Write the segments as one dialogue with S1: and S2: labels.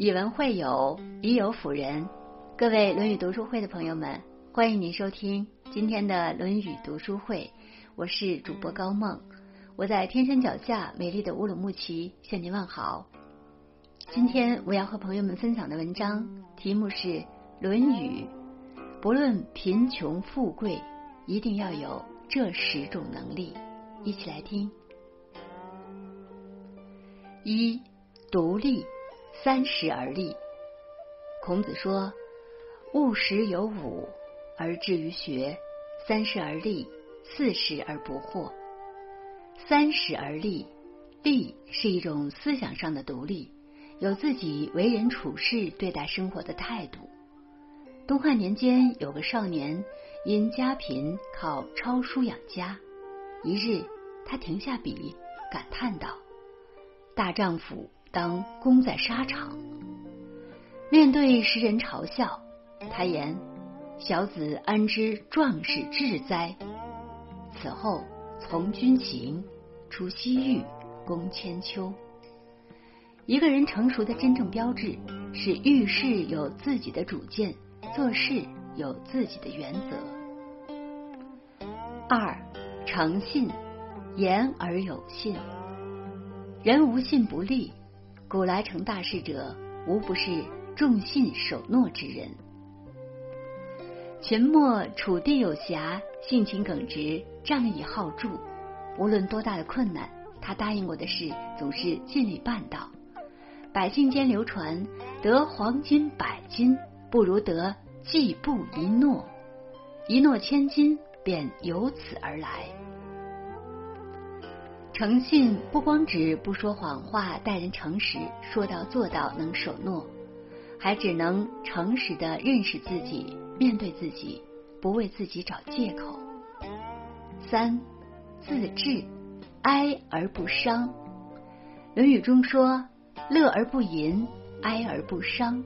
S1: 以文会友，以友辅仁。各位《论语》读书会的朋友们，欢迎您收听今天的《论语》读书会。我是主播高梦，我在天山脚下美丽的乌鲁木齐向您问好。今天我要和朋友们分享的文章题目是《论语》，不论贫穷富贵，一定要有这十种能力。一起来听。一，独立，三十而立。孔子说：“勿食有五而志于学，三十而立，四十而不惑。三十而立，立是一种思想上的独立，有自己为人处事、对待生活的态度。东汉年间，有个少年因家贫，靠抄书养家。一日，他停下笔，感叹道。”大丈夫当功在沙场。面对世人嘲笑，他言：“小子安知壮士志哉？”此后从军行，出西域，攻千秋。一个人成熟的真正标志是遇事有自己的主见，做事有自己的原则。二，诚信，言而有信。人无信不立，古来成大事者，无不是重信守诺之人。秦末楚地有侠，性情耿直，仗义好助。无论多大的困难，他答应过的事总是尽力办到。百姓间流传，得黄金百斤，不如得季布一诺。一诺千金，便由此而来。诚信不光指不说谎话、待人诚实、说到做到、能守诺，还只能诚实的认识自己、面对自己，不为自己找借口。三，自制，哀而不伤。《论语》中说：“乐而不淫，哀而不伤。”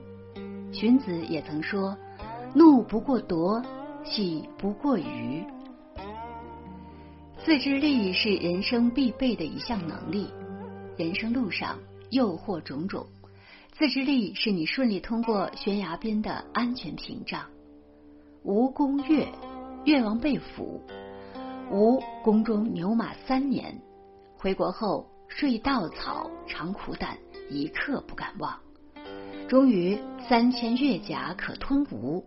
S1: 荀子也曾说：“怒不过夺，喜不过予。”自制力是人生必备的一项能力。人生路上诱惑种种，自制力是你顺利通过悬崖边的安全屏障。吴宫越，越王被俘，吴宫中牛马三年，回国后睡稻草，尝苦胆，一刻不敢忘。终于三千越甲可吞吴，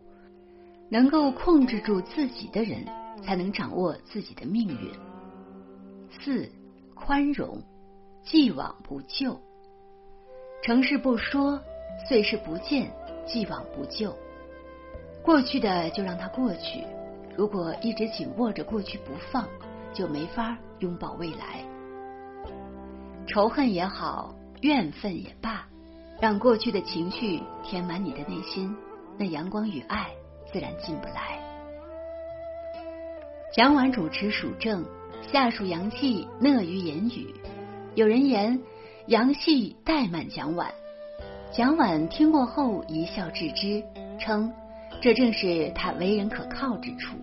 S1: 能够控制住自己的人，才能掌握自己的命运。四宽容，既往不咎。成事不说，碎事不见，既往不咎。过去的就让它过去。如果一直紧握着过去不放，就没法拥抱未来。仇恨也好，怨愤也罢，让过去的情绪填满你的内心，那阳光与爱自然进不来。蒋琬主持蜀政。下属杨戏讷于言语，有人言杨戏怠慢蒋琬，蒋琬听过后一笑置之，称这正是他为人可靠之处。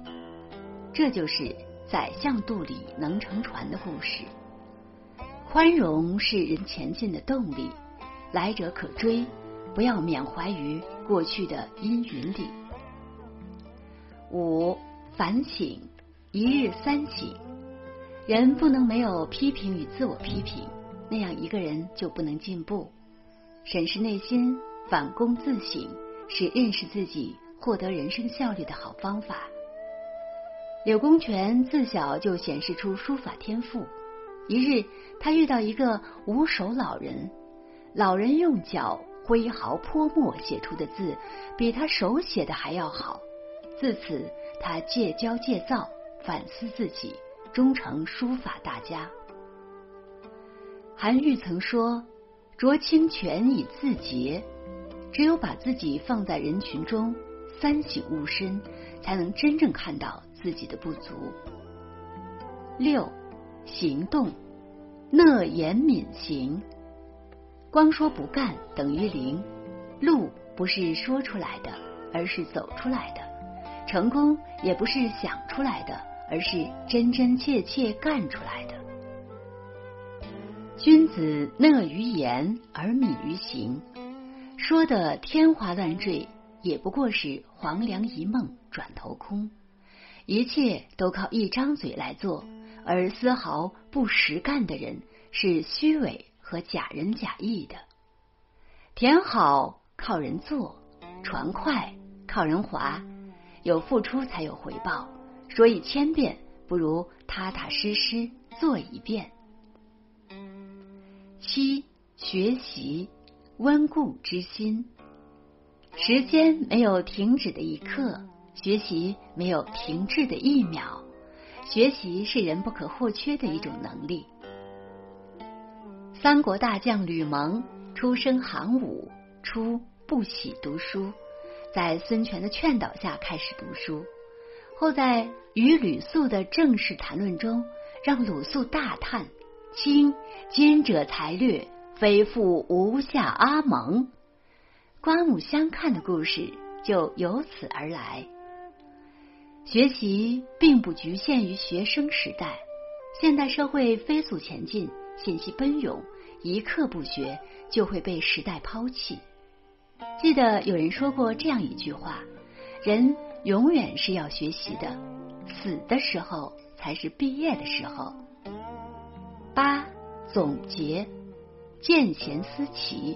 S1: 这就是宰相肚里能撑船的故事。宽容是人前进的动力，来者可追，不要缅怀于过去的阴云里。五反省，一日三省。人不能没有批评与自我批评，那样一个人就不能进步。审视内心，反躬自省，是认识自己、获得人生效率的好方法。柳公权自小就显示出书法天赋。一日，他遇到一个无手老人，老人用脚挥毫泼墨写出的字，比他手写的还要好。自此，他戒骄戒躁，反思自己。终成书法大家。韩愈曾说：“濯清泉以自洁，只有把自己放在人群中，三省吾身，才能真正看到自己的不足。”六行动，讷言敏行，光说不干等于零。路不是说出来的，而是走出来的；成功也不是想出来的。而是真真切切干出来的。君子讷于言而敏于行，说的天花乱坠，也不过是黄粱一梦转头空，一切都靠一张嘴来做，而丝毫不实干的人是虚伪和假仁假义的。田好靠人做，船快靠人划，有付出才有回报。说一千遍，不如踏踏实实做一遍。七学习。温故知新，时间没有停止的一刻，学习没有停滞的一秒。学习是人不可或缺的一种能力。三国大将吕蒙出身寒武，初不喜读书，在孙权的劝导下开始读书，后在与吕肃的正式谈论中，让鲁肃大叹：“卿今者才略。”非复吴下阿蒙，刮目相看的故事就由此而来。学习并不局限于学生时代，现代社会飞速前进，信息奔涌，一刻不学就会被时代抛弃。记得有人说过这样一句话：人永远是要学习的，死的时候才是毕业的时候。八总结。见贤思齐，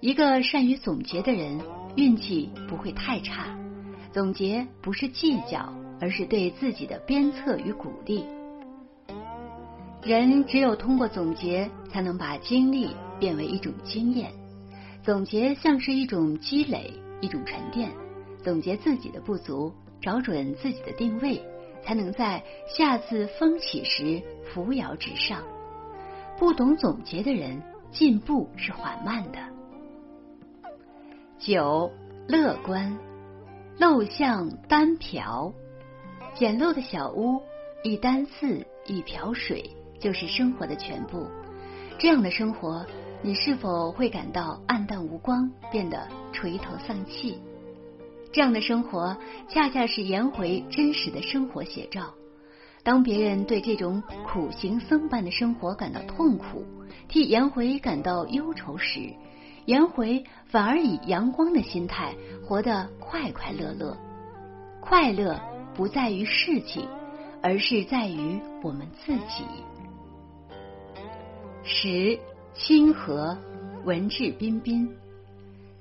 S1: 一个善于总结的人，运气不会太差。总结不是计较，而是对自己的鞭策与鼓励。人只有通过总结，才能把经历变为一种经验。总结像是一种积累，一种沉淀。总结自己的不足，找准自己的定位，才能在下次风起时扶摇直上。不懂总结的人，进步是缓慢的。九，乐观，陋巷单瓢，简陋的小屋，一单四，一瓢水，就是生活的全部。这样的生活，你是否会感到暗淡无光，变得垂头丧气？这样的生活，恰恰是颜回真实的生活写照。当别人对这种苦行僧般的生活感到痛苦，替颜回感到忧愁时，颜回反而以阳光的心态活得快快乐乐。快乐不在于事情，而是在于我们自己。十清和，文质彬彬，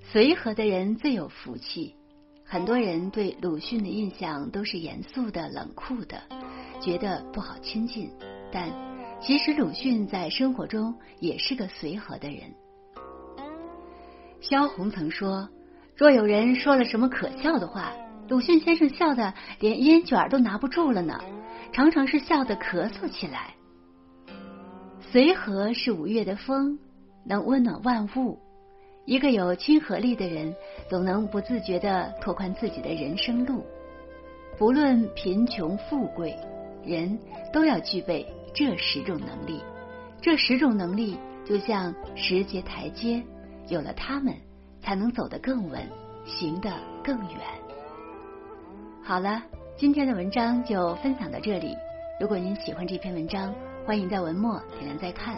S1: 随和的人最有福气。很多人对鲁迅的印象都是严肃的、冷酷的。觉得不好亲近，但其实鲁迅在生活中也是个随和的人。萧红曾说：“若有人说了什么可笑的话，鲁迅先生笑的连烟卷都拿不住了呢，常常是笑得咳嗽起来。”随和是五月的风，能温暖万物。一个有亲和力的人，总能不自觉的拓宽自己的人生路，不论贫穷富贵。人都要具备这十种能力，这十种能力就像十节台阶，有了它们，才能走得更稳，行得更远。好了，今天的文章就分享到这里。如果您喜欢这篇文章，欢迎在文末点亮再看，